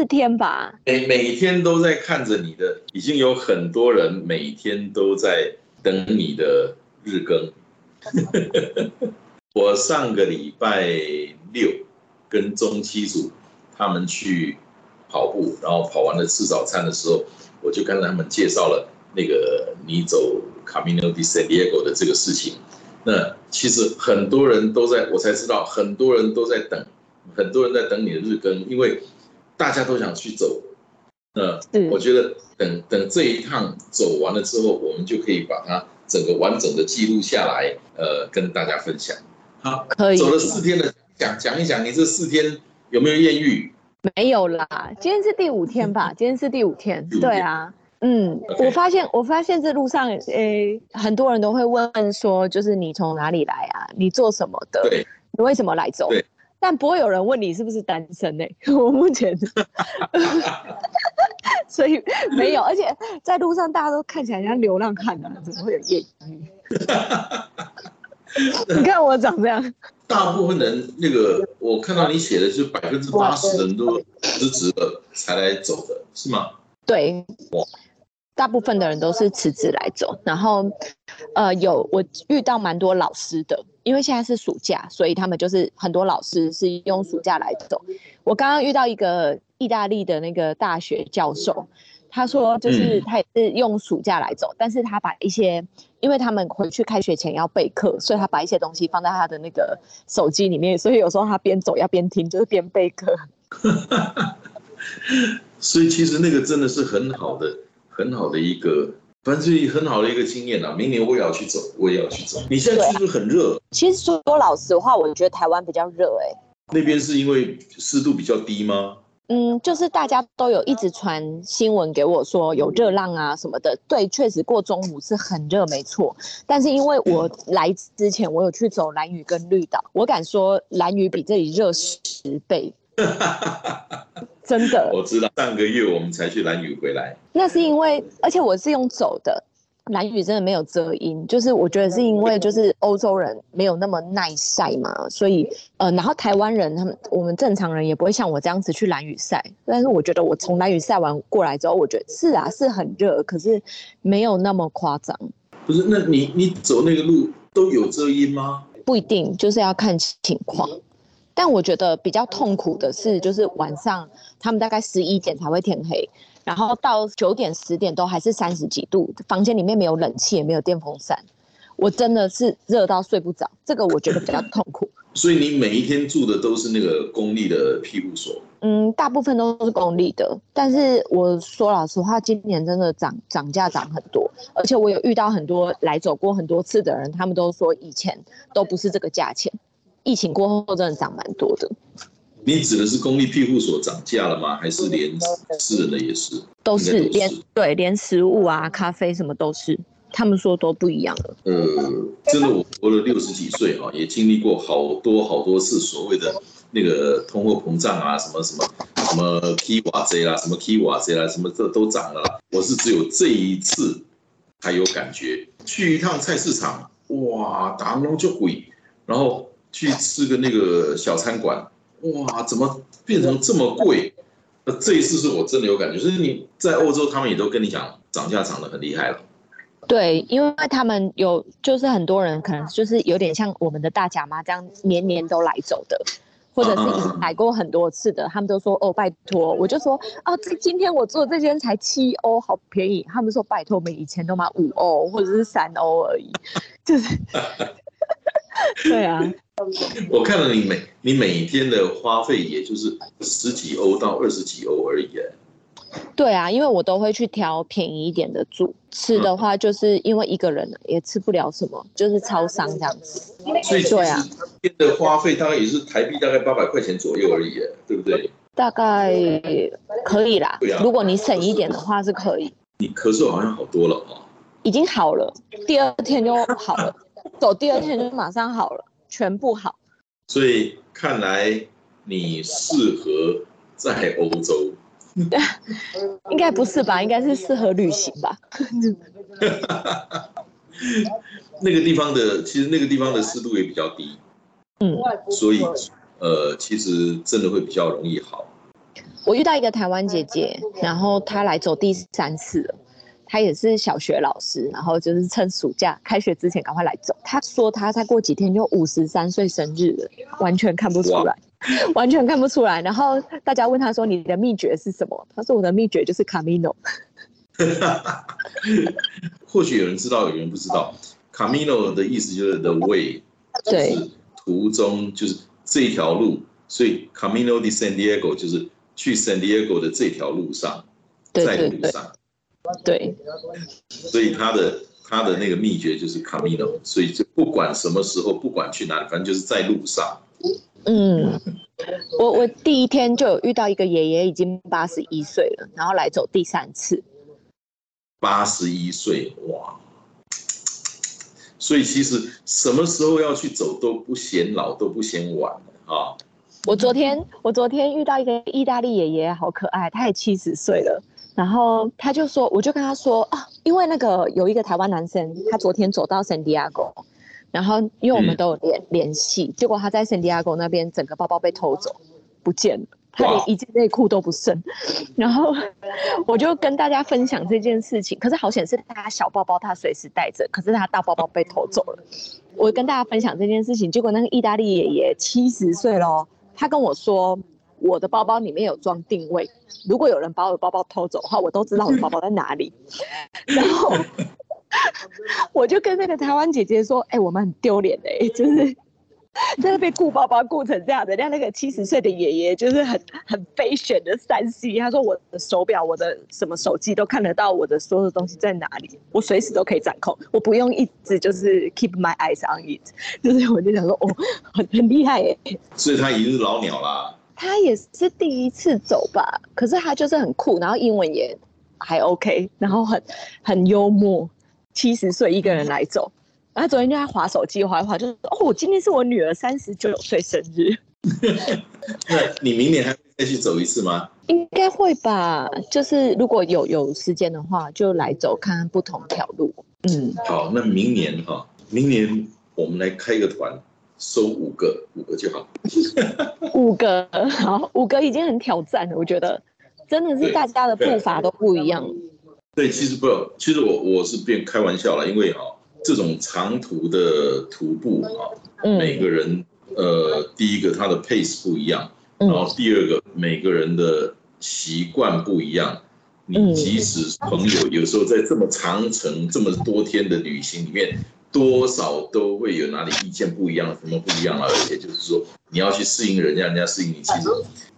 四天吧？每每天都在看着你的，已经有很多人每天都在等你的日更。我上个礼拜六跟中七组他们去跑步，然后跑完了吃早餐的时候，我就跟他们介绍了那个你走 Camino de Santiago 的这个事情。那其实很多人都在，我才知道很多人都在等。很多人在等你的日更，因为大家都想去走。那我觉得等等这一趟走完了之后，我们就可以把它整个完整的记录下来，呃，跟大家分享。好，可以。走了四天的，讲讲一讲你这四天有没有艳遇？没有啦，今天是第五天吧？今天是第五天。对啊，嗯，我发现我发现这路上，诶，很多人都会问说，就是你从哪里来啊？你做什么的？对，你为什么来走？对。但不会有人问你是不是单身呢？我目前，所以没有，而且在路上大家都看起来像流浪汉啊，怎么会有艳遇？你看我长这样。大部分人那个，我看到你写的，是百分之八十人都辞职了才来走的，是吗？对。哇。大部分的人都是辞职来走，然后，呃，有我遇到蛮多老师的，因为现在是暑假，所以他们就是很多老师是用暑假来走。我刚刚遇到一个意大利的那个大学教授，他说就是他也是用暑假来走，但是他把一些，因为他们回去开学前要备课，所以他把一些东西放在他的那个手机里面，所以有时候他边走要边听，就是边备课。所以其实那个真的是很好的。很好的一个，反正是很好的一个经验啊！明年我也要去走，我也要去走。你现在是不是很热？其实说老实话，我觉得台湾比较热哎。那边是因为湿度比较低吗？嗯，就是大家都有一直传新闻给我说有热浪啊什么的。对，确实过中午是很热，没错。但是因为我来之前我有去走蓝屿跟绿岛，我敢说蓝屿比这里热十倍。真的，我知道上个月我们才去蓝屿回来，那是因为，而且我是用走的，蓝屿真的没有遮阴，就是我觉得是因为就是欧洲人没有那么耐晒嘛，所以呃，然后台湾人他们我们正常人也不会像我这样子去蓝屿晒，但是我觉得我从蓝屿晒完过来之后，我觉得是啊是很热，可是没有那么夸张。不是，那你你走那个路都有遮阴吗？不一定，就是要看情况。但我觉得比较痛苦的是，就是晚上他们大概十一点才会天黑，然后到九点十点都还是三十几度，房间里面没有冷气也没有电风扇，我真的是热到睡不着，这个我觉得比较痛苦。所以你每一天住的都是那个公立的庇护所？嗯，大部分都是公立的，但是我说老实话，今年真的涨涨价涨很多，而且我有遇到很多来走过很多次的人，他们都说以前都不是这个价钱。疫情过后真的涨蛮多的。你指的是公立庇护所涨价了吗？还是连私人的也是？都是连对连食物啊、咖啡什么都是，他们说都不一样了。呃，真的，我活了六十几岁啊，也经历过好多好多次所谓的那个通货膨胀啊，什么什么什么 K 瓦 Z 啦，什么 K 瓦 Z 啦，什么这都涨了。我是只有这一次才有感觉，去一趟菜市场，哇，打龙就贵，然后。去吃个那个小餐馆，哇，怎么变成这么贵？那这一次是我真的有感觉，就是你在欧洲，他们也都跟你讲涨价涨得很厉害了。对，因为他们有，就是很多人可能就是有点像我们的大甲妈这样，年年都来走的，或者是来过很多次的，他们都说哦，拜托，我就说哦，这今天我做这间才七欧，好便宜。他们说拜托，我们以前都买五欧或者是三欧而已，就是，对啊。我看了你每你每天的花费，也就是十几欧到二十几欧而已。对啊，因为我都会去挑便宜一点的住。吃的话，就是因为一个人也吃不了什么，就是超商这样子。所以其对啊花费大概也是台币大概八百块钱左右而已，对不对？大概可以啦对啊，如果你省一点的话是可以。你咳嗽好像好多了哦、已经好了，第二天就好了，走第二天就马上好了，全部好。所以看来你适合在欧洲。应该不是吧？应该是适合旅行吧？那个地方的其实那个地方的湿度也比较低，嗯，所以呃，其实真的会比较容易好。我遇到一个台湾姐姐，然后她来走第三次了。她也是小学老师，然后就是趁暑假开学之前赶快来走。他说他再过几天就五十三岁生日了，完全看不出来，完全看不出来。然后大家问他说你的秘诀是什么？他说我的秘诀就是 Camino。或许有人知道，有人不知道。Camino 的意思就是 the way，就对是途中，就是这条路。所以 Camino de San Diego 就是去 San Diego 的这条路上，在路上。对，所以他的他的那个秘诀就是 Camino，所以就不管什么时候，不管去哪里，反正就是在路上。嗯，我我第一天就有遇到一个爷爷，已经八十一岁了，然后来走第三次。八十一岁，哇！所以其实什么时候要去走都不嫌老，都不嫌晚啊。我昨天我昨天遇到一个意大利爷爷，好可爱，他也七十岁了。然后他就说，我就跟他说啊，因为那个有一个台湾男生，他昨天走到圣地亚哥，然后因为我们都有联联系，结果他在圣地亚哥那边整个包包被偷走，不见了，他连一件内裤都不剩。然后我就跟大家分享这件事情，可是好险是他小包包他随时带着，可是他大包包被偷走了。我跟大家分享这件事情，结果那个意大利爷爷七十岁喽，他跟我说，我的包包里面有装定位，如果有人把我的包包偷走的话，我都知道我的包包在哪里。然后我就跟那个台湾姐姐说，哎、我们很丢脸哎，就是。真的被顾包包顾成这样的，人家那个七十岁的爷爷就是很很飞选的三 C，他说我的手表、我的什么手机都看得到我的所有东西在哪里，我随时都可以掌控，我不用一直就是 keep my eyes on it，就是我就想说哦，很很厉害耶。所以他已经是老鸟啦。他也是第一次走吧，可是他就是很酷，然后英文也还 OK，然后很很幽默，七十岁一个人来走。然后昨天就在划手机，划一划，就是哦，今天是我女儿三十九岁生日，那你明年还会再去走一次吗？应该会吧？就是如果有有时间的话，就来走看看不同条路。嗯，好，那明年哈，明年我们来开一个团，收五个，五个就好。五个好，五个已经很挑战了，我觉得真的是大家的步伐都不一样。对，其实不，其实我我是变开玩笑了，因为哈、这种长途的徒步啊，每嗯个人呃，第一个他的 pace 不一样，然嗯后第二个每个人的习惯不一样。你嗯即使朋友有时候在这么长程、这么多天的旅行里面，多少都会有哪里意见不一样，什么不一样啊？而且就是说，你要去适应人家，人家适应你。其实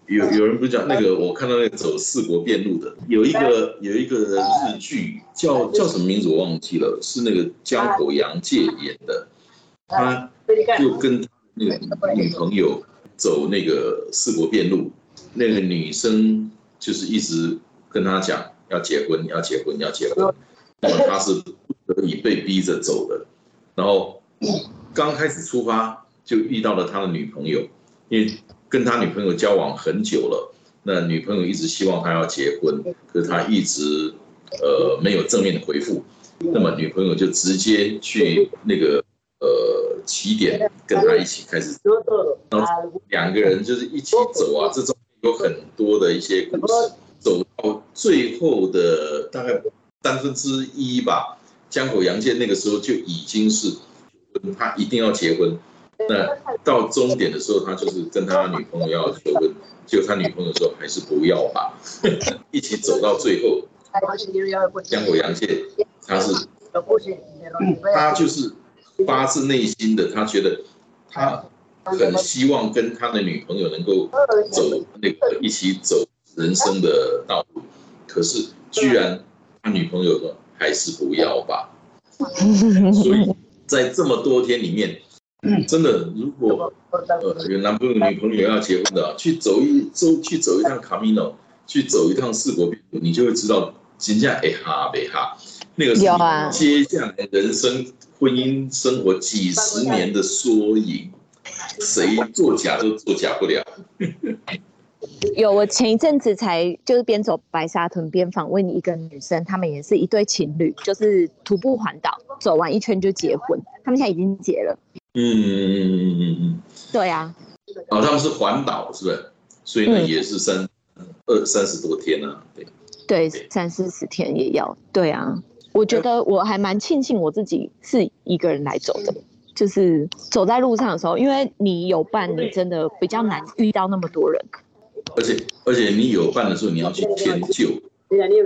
有有人不是讲那个，我看到那个走四国遍路的，有一个有一个日剧叫叫什么名字我忘记了，是那个江口洋介演的，他就跟那个女朋友走那个四国遍路，那个女生就是一直跟他讲要结婚，要结婚，要结婚。那么他是不得已被逼着走的。然后刚开始出发就遇到了他的女朋友，因为跟他女朋友交往很久了，那女朋友一直希望他要结婚，可是他一直呃没有正面的回复。那么女朋友就直接去那个呃起点跟他一起开始然后两个人就是一起走啊，这中有很多的一些故事，走到最后的大概三分之一吧。江口洋介那个时候就已经是他一定要结婚，那到终点的时候，他就是跟他女朋友要求婚，结果他女朋友说还是不要吧，一起走到最后。江口洋介他是他就是发自内心的，他觉得他很希望跟他的女朋友能够走那个一起走人生的道路，可是居然他女朋友说还是不要吧。所以在这么多天里面，真的如果呃有男朋友女朋友要结婚的，去走一周去走一趟卡米诺，去走一趟四国遍路，你就会知道，真正哎哈别哈，那个是接下来人生婚姻生活几十年的缩影，谁作假都作假不了。有，我前一阵子才就是边走白沙屯边访问一个女生，他们也是一对情侣，就是徒步环岛，走完一圈就结婚，他们现在已经结了。嗯嗯嗯嗯嗯嗯，对啊，哦，他们是环岛是不是？所以呢嗯也是三二三十多天啊，对。对，三四十天也要。对啊，我觉得我还蛮庆幸我自己是一个人来走的，就是走在路上的时候，因为你有伴，你真的比较难遇到那么多人。而且而且你有伴的时候，你要去迁就，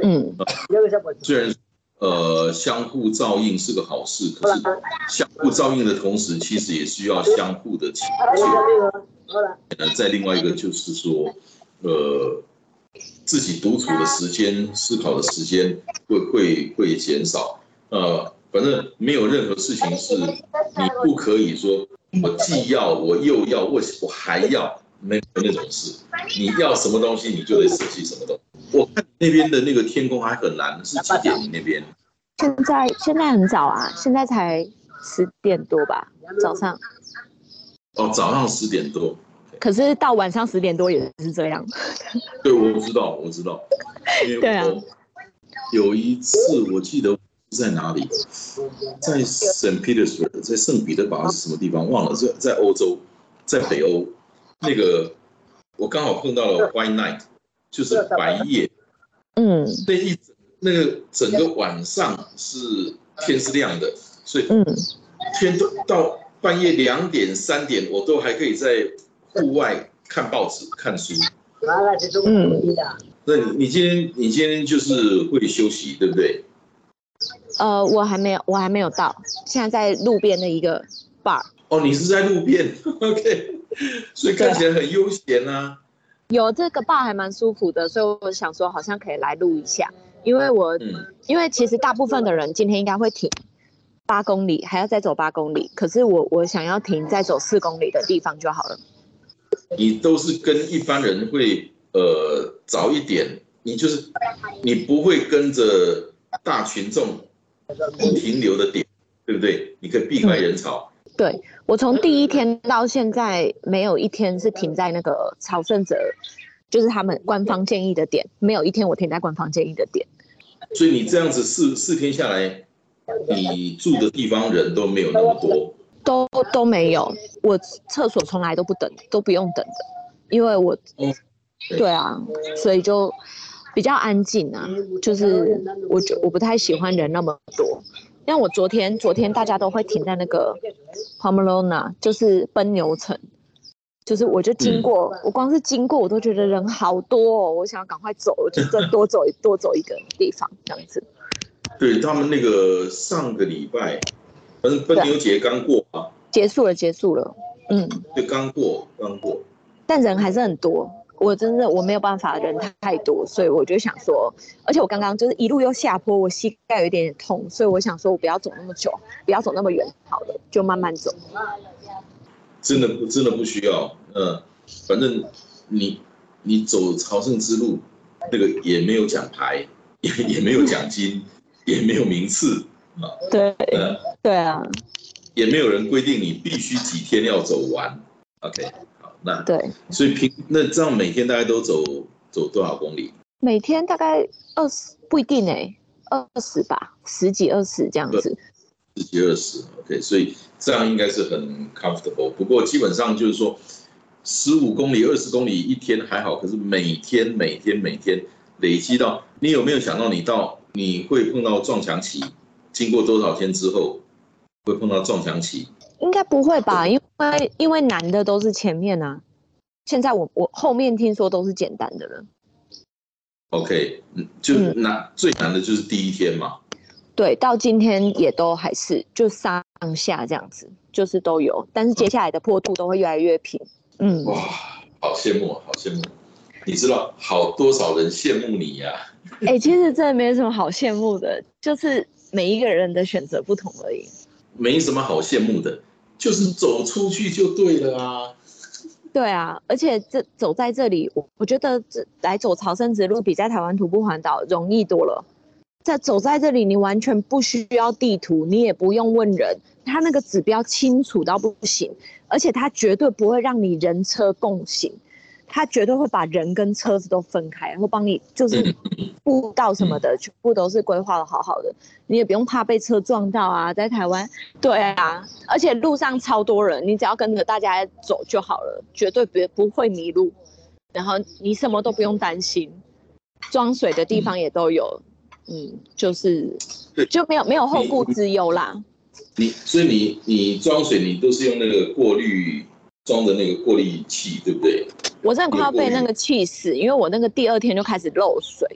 嗯，虽然呃相互照应是个好事，可是相互照应的同时，其实也需要相互的迁就。呃，再另外一个就是说，呃，自己独处的时间、思考的时间会会会减少。呃，反正没有任何事情是你不可以说，我既要，我又要，我我还要，没有那种事。你要什么东西，你就得舍弃什么东西。我看那边的那个天空还很蓝，是几点？你那边？现在现在很早啊，现在才十点多吧，早上。哦，早上十点多。可是到晚上十点多也是这样。对，我知道，我知道。对啊有一次我记得是在哪里，在圣彼得堡，在圣彼得堡是什么地方忘了，在在欧洲，在北欧，那个我刚好碰到了 White Night，就是白夜，嗯。那一整那个整个晚上是天是亮的，所以嗯，天都到半夜两点三点，我都还可以在户外看报纸看书。嗯。那你你今天你今天就是会休息，对不对？呃，我还没有，我还没有到，现在在路边的一个 bar。哦，你是在路边，OK，所以看起来很悠闲啊。有这个 bar 还蛮舒服的，所以我想说好像可以来录一下，因为我嗯，因为其实大部分的人今天应该会停八公里，还要再走八公里，可是我我想要停再走四公里的地方就好了。你都是跟一般人会呃早一点，你就是你不会跟着大群众停留的点，对不对？你可以避开人潮。对我从第一天到现在没有一天是停在那个朝圣者，就是他们官方建议的点，没有一天我停在官方建议的点。所以你这样子四四天下来，你住的地方人都没有那么多。都都没有，我厕所从来都不等，都不用等的，因为我，哦对啊，所以就比较安静啊，就是我觉我不太喜欢人那么多。像我昨天，昨天大家都会停在那个 Pomerona，就是奔牛城，就是我就经过，我光是经过我都觉得人好多哦，我想要赶快走，我就再多走一多走一个地方这样子。对他们那个上个礼拜，反正奔牛节刚过啊，结束了，结束了，嗯。对，刚过刚过。但人还是很多，我真的我没有办法，人太多，所以我就想说，而且我刚刚就是一路又下坡，我膝盖有一点点痛，所以我想说我不要走那么久，不要走那么远，好了，就慢慢走。真的不真的不需要，嗯，反正你你走朝圣之路，那个也没有奖牌，也也没有奖金，也没有名次啊，对呃，对啊，也没有人规定你必须几天要走完。OK，好，那对，所以平那这样每天大概都走走多少公里？每天大概二十不一定哎、二十吧，十几二十这样子。十几二十，OK，所以这样应该是很 comfortable。不过基本上就是说，十五公里、二十公里一天还好，可是每天、每天、每天累积到，你有没有想到你到你会碰到撞墙期？经过多少天之后会碰到撞墙期？应该不会吧？因为因为难的都是前面啊，现在我我后面听说都是简单的了。OK，嗯，就嗯难、最难的就是第一天嘛。对，到今天也都还是就上下这样子，就是都有，但是接下来的坡度都会越来越平。嗯，哇，好羡慕，好羡慕。你知道好多少人羡慕你呀、哎、其实真的没什么好羡慕的，就是每一个人的选择不同而已。没什么好羡慕的，就是走出去就对了啊。对啊，而且这走在这里，我我觉得这来走朝圣之路比在台湾徒步环岛容易多了。在走在这里，你完全不需要地图，你也不用问人，它那个指标清楚到不行，而且它绝对不会让你人车共行，它绝对会把人跟车子都分开，然后帮你就是步道什么的，全部都是规划的好好的，你也不用怕被车撞到啊。在台湾，对啊，而且路上超多人，你只要跟着大家走就好了，绝对不不会迷路。然后你什么都不用担心，装水的地方也都有，嗯，就是对就没有没有后顾之忧啦。你所以你你装水，你都是用那个过滤装的那个过滤器，对不对？我真的快要被那个气死，因为我那个第二天就开始漏水，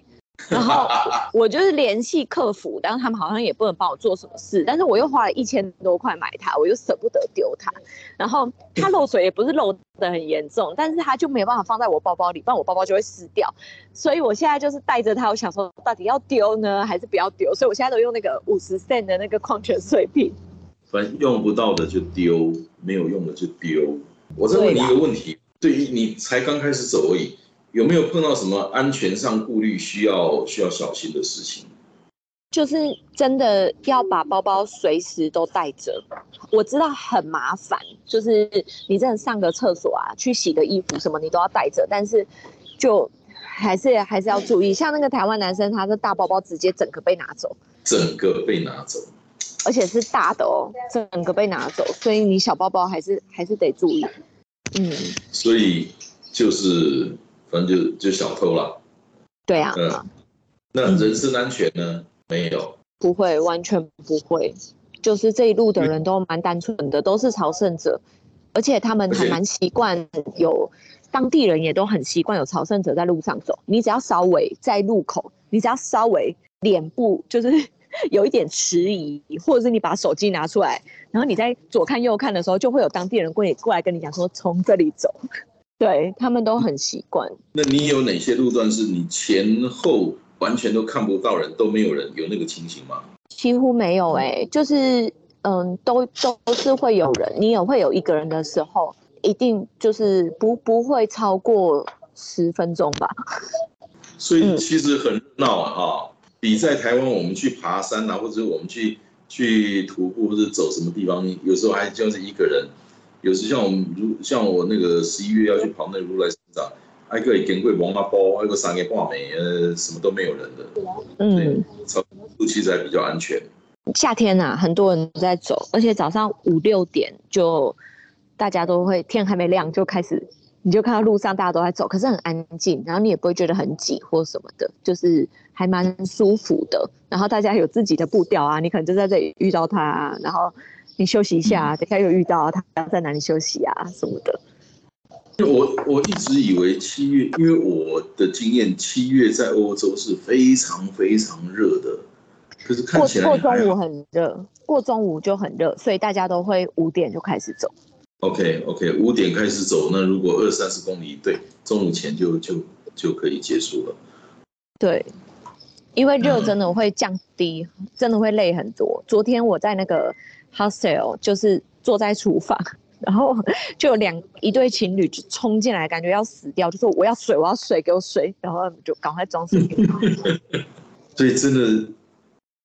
然后 我就是联系客服，但是他们好像也不能帮我做什么事，但是我又花了一千多块买它，我又舍不得丢它。然后它漏水也不是漏的很严重，但是它就没有办法放在我包包里，不然我包包就会湿掉。所以我现在就是带着它，我想说到底要丢呢，还是不要丢？所以我现在都用那个五十 cent 的那个矿泉水瓶。反正用不到的就丢，没有用的就丢。我再问你一个问题：对于你才刚开始走而已，有没有碰到什么安全上顾虑需要需要小心的事情？就是真的要把包包随时都带着。我知道很麻烦，就是你真的上个厕所啊，去洗个衣服什么，你都要带着，但是就还是还是要注意。像那个台湾男生，他的大包包直接整个被拿走，整个被拿走，而且是大的哦，整个被拿走，所以你小包包还是还是得注意。嗯，所以就是反正就就小偷了。对啊，嗯，那人身安全呢？没有。不会，完全不会。就是这一路的人都蛮单纯的，都是朝圣者，而且他们还蛮习惯有当地人也都很习惯有朝圣者在路上走。你只要稍微在路口，你只要稍微脸部就是有一点迟疑，或者是你把手机拿出来，然后你在左看右看的时候，就会有当地人过你过来跟你讲说从这里走。对他们都很习惯。那你有哪些路段是你前后完全都看不到人，都没有人，有那个情形吗？几乎没有哎、就是嗯，都都是会有人，你也会有一个人的时候，一定就是不不会超过十分钟吧。所以嗯其实很热闹啊，哈比在台湾我们去爬山啊，或者我们去去徒步或者走什么地方，有时候还就是一个人，有时像我们如像我那个十一月要去跑那个如来山上，还可以跟贵王阿包，还有个三个挂美，呃，什么都没有人的，嗯，超路其实还比较安全。夏天呐、很多人在走，而且早上五六点就大家都会天还没亮就开始，你就看到路上大家都在走，可是很安静，然后你也不会觉得很挤或什么的，就是还蛮舒服的。然后大家有自己的步调啊，你可能就在这里遇到他、啊，然后你休息一下啊，等一下又遇到他在哪里休息啊什么的。我我一直以为七月，因为我的经验，七月在欧洲是非常非常热的，可是看过起来过中午。很热，过中午就很热，所以大家都会五点就开始走。OK OK，五点开始走，那如果二三十公里，对，中午前就就就可以结束了。对，因为热嗯真的会降低，真的会累很多。昨天我在那个 hostel，就是坐在厨房，然后就有两一对情侣就冲进来，感觉要死掉，就说我要水，我要水，给我水，然后就赶快装水给他。所以真的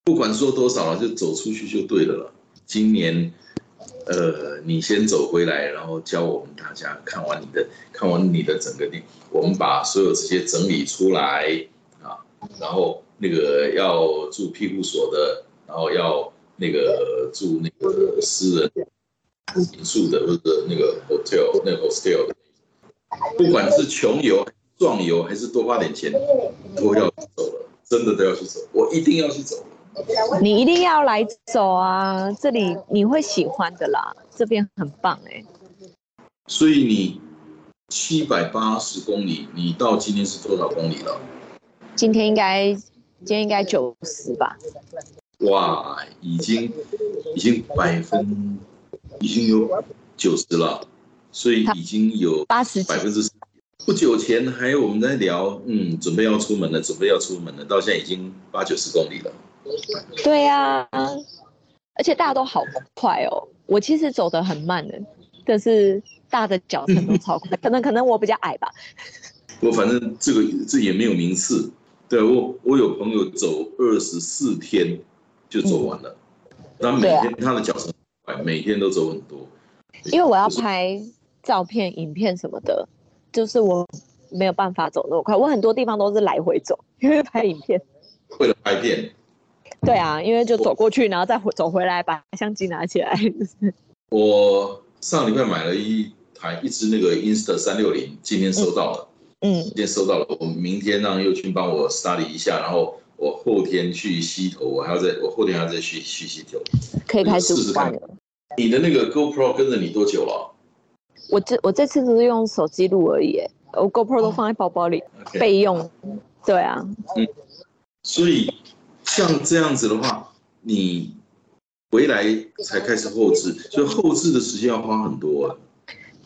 不管说多少了，就走出去就对了了。今年，呃，你先走回来，然后教我们大家看完你的看完你的整个店，我们把所有这些整理出来啊，然后那个要住庇护所的，然后要那个住那个私人民宿的或者那个 hotel 那个 hostel 的，不管是穷游、壮游还是多花点钱，都要去走了，真的都要去走，我一定要去走。你一定要来走啊，这里你会喜欢的啦，这边很棒哎、所以你七百八十公里，你到今天是多少公里了？今天应该今天应该九十吧，哇，已经已经百分已经有九十了，所以已经有八十几。百分之不久前还有我们在聊，嗯，准备要出门了，准备要出门了，到现在已经八九十公里了。对呀、而且大家都好快哦。我其实走得很慢的，但是大的脚程都 超快，可能可能我比较矮吧。我反正这个这也没有名次。对我，我有朋友走二十四天就走完了，他每天他的脚程很快，每天都走很多。因为我要拍照片、影片什么的，就是我没有办法走那么快。我很多地方都是来回走，因为拍影片。为了拍片，对啊，因为就走过去，然后再回走回来，把相机拿起来。我上礼拜买了一台一支那个 Insta 三六零，今天收到了，嗯今天收到了，我明天让佑君帮我 study 一下，然后我后天去溪头，我还要再我后天还要再去去溪头。可以开始试试看。玩了。你的那个 GoPro 跟着你多久了？我这我这次只是用手机录而已，我 GoPro 都放在包包里备用。对啊，嗯。所以像这样子的话，你回来才开始后置，所以后置的时间要花很多啊。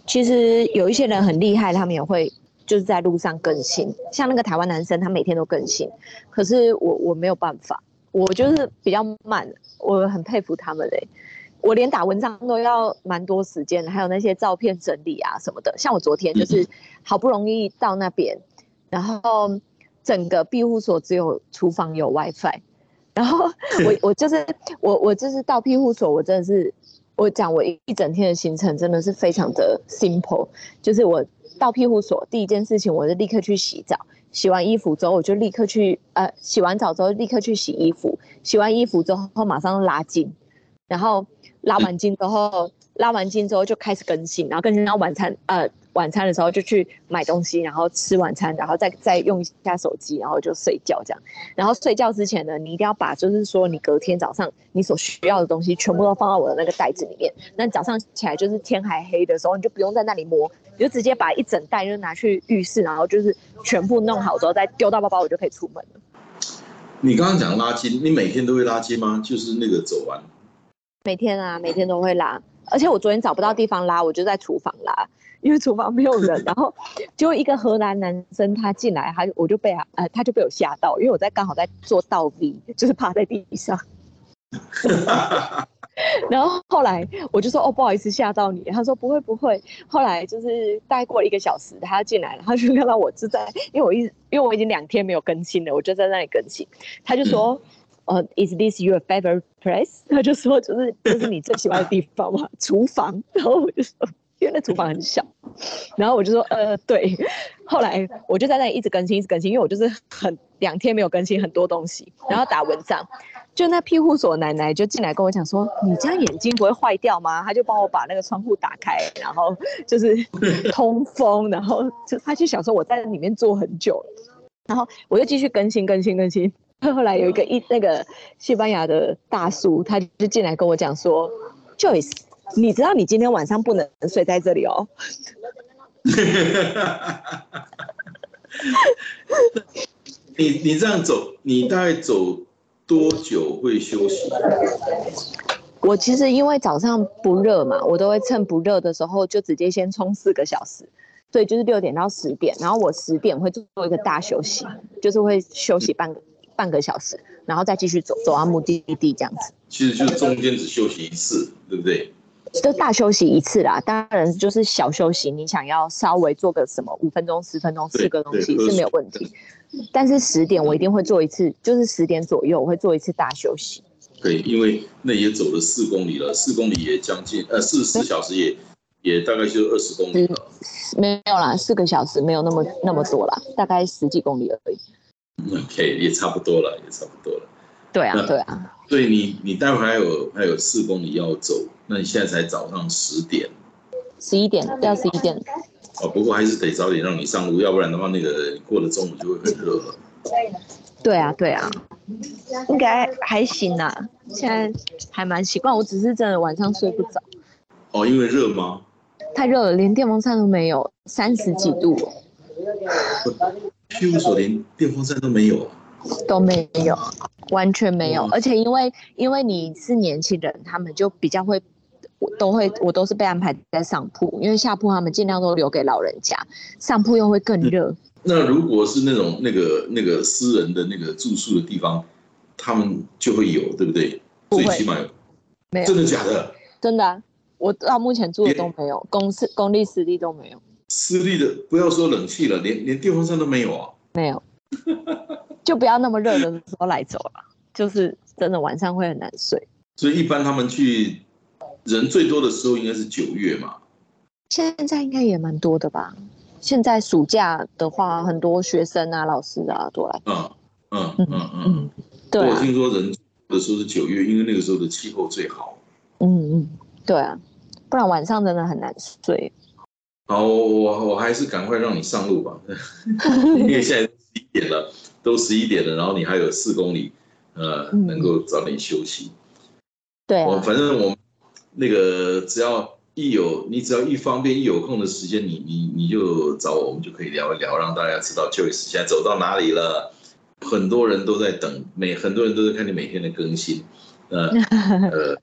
其实有一些人很厉害，他们也会就是在路上更新，像那个台湾男生，他每天都更新。可是我我没有办法，我就是比较慢，我很佩服他们嘞。我连打文章都要蛮多时间的，还有那些照片整理啊什么的。像我昨天就是好不容易到那边，然后整个庇护所只有厨房有 WiFi，然后 我我就是我我就是到庇护所，我真的是我讲我一一整天的行程真的是非常的 simple，就是我到庇护所第一件事情我就立刻去洗澡，洗完衣服之后我就立刻去呃洗完澡之后立刻去洗衣服，洗完衣服之后马上拉筋，然后拉完筋之后拉完筋之后就开始更新，然后更新到晚餐呃晚餐的时候就去买东西，然后吃晚餐，然后再再用一下手机，然后就睡觉这样。然后睡觉之前呢，你一定要把就是说你隔天早上你所需要的东西全部都放到我的那个袋子里面。那早上起来就是天还黑的时候，你就不用在那里摸，你就直接把一整袋就拿去浴室，然后就是全部弄好之后再丢到包包，我就可以出门了。你刚刚讲拉筋，你每天都会拉筋吗？就是那个走完，每天啊，每天都会拉，而且我昨天找不到地方拉，我就在厨房拉，因为厨房没有人。然后就一个荷兰男生他进来，他我就被他呃他就被我吓到，因为我在刚好在做倒 V，就是趴在地上。然后后来我就说哦不好意思吓到你，他说不会不会。后来就是大概过了一个小时，他进来了，他就看到我是在，因为我一直因为我已经两天没有更新了，我就在那里更新，他就说。呃、i s this your favorite place？他就说，就是就是你最喜欢的地方吗？厨房。然后我就说，因为那厨房很小。然后我就说，呃，对。后来我就在那里一直更新，一直更新，因为我就是很两天没有更新很多东西，然后打文章。就那庇护所奶奶就进来跟我讲说：“你家眼睛不会坏掉吗？”他就帮我把那个窗户打开，然后就是 通风，然后就他就想说我在里面坐很久了，然后我就继续更新更新更新。后来有一个一那个西班牙的大叔，他就进来跟我讲说：“Joyce，你知道你今天晚上不能睡在这里哦。你你这样走，你大概走多久会休息？”我其实因为早上不热嘛，我都会趁不热的时候就直接先冲四个小时，所以就是六点到十点，然后我十点会做一个大休息，就是会休息半个半个小时，然后再继续走走到目的地这样子。其实就是中间只休息一次，对不对？就大休息一次啦，当然就是小休息，你想要稍微做个什么五分钟、十分钟、对吃个东西是没有问题。但是十点我一定会做一次，就是十点左右我会做一次大休息。对，因为那也走了四公里了，四公里也将近呃四四小时也也大概就二十公里了。没有啦，四个小时没有那么那么多啦，大概十几公里而已。OK，也差不多了，也差不多了。对啊那，对啊，对你你待会还有还有四公里要走，那你现在才早上十点十一点要十一点，哦，不过还是得早点让你上路，要不然的话，那个过了中午就会很热了。对啊，对啊，应该还行啦，现在还蛮习惯。我只是真的晚上睡不着，哦，因为热吗？太热了，连电风扇都没有，三十几度哦庇护所连电风扇都没有啊。都没有，完全没有。嗯而且因为因为你是年轻人，他们就比较会我都会我都是被安排在上铺，因为下铺他们尽量都留给老人家，上铺又会更热。那如果是那种那个那个私人的那个住宿的地方，他们就会有，对不对？最起码有，没有真的假的？真的啊，我到目前住的都没有，公司公立私立都没有，私立的不要说冷气了，连连电风扇都没有啊。没有，就不要那么热的时候来走了，就是真的晚上会很难睡。所以一般他们去人最多的时候应该是九月嘛。现在应该也蛮多的吧？现在暑假的话，很多学生啊、老师啊都来。嗯嗯嗯嗯嗯。对啊，我听说人的时候是九月，因为那个时候的气候最好。嗯嗯，对啊，不然晚上真的很难睡。好，我我我还是赶快让你上路吧，因为现在十一点了，都十一点了，然后你还有四公里，呃，嗯能够早点休息。对啊，我反正我们那个只要一有你只要一方便一有空的时间，你你你就找我，我们就可以聊一聊，让大家知道 Joyce 现在走到哪里了。很多人都在等，每很多人都在看你每天的更新，呃 呃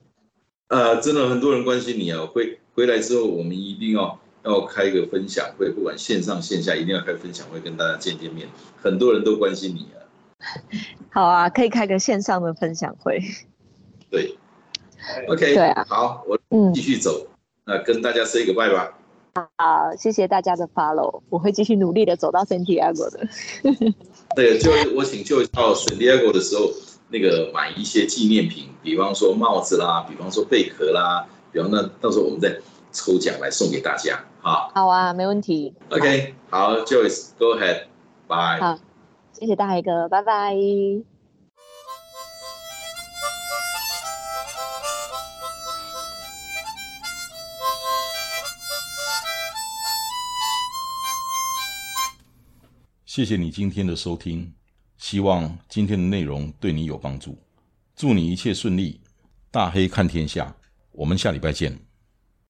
呃，真的很多人关心你啊。回回来之后，我们一定要要开一个分享会，不管线上线下，一定要开分享会，跟大家见见面。很多人都关心你啊，好啊，可以开个线上的分享会。对，OK，对啊好，我嗯继，续走，那跟大家 say 个 bye 吧。好，谢谢大家的 follow，我会继续努力的走到 Santiago 的。那个就我请就到 San Diego 的时候，那个买一些纪念品，比方说帽子啦，比方说贝壳啦，比方那到时候我们再抽奖来送给大家好。好啊，没问题。OK，好，Joyce，Go ahead，Bye。好，谢谢大海哥，拜拜。谢谢你今天的收听，希望今天的内容对你有帮助。祝你一切顺利，大黑看天下，我们下礼拜见。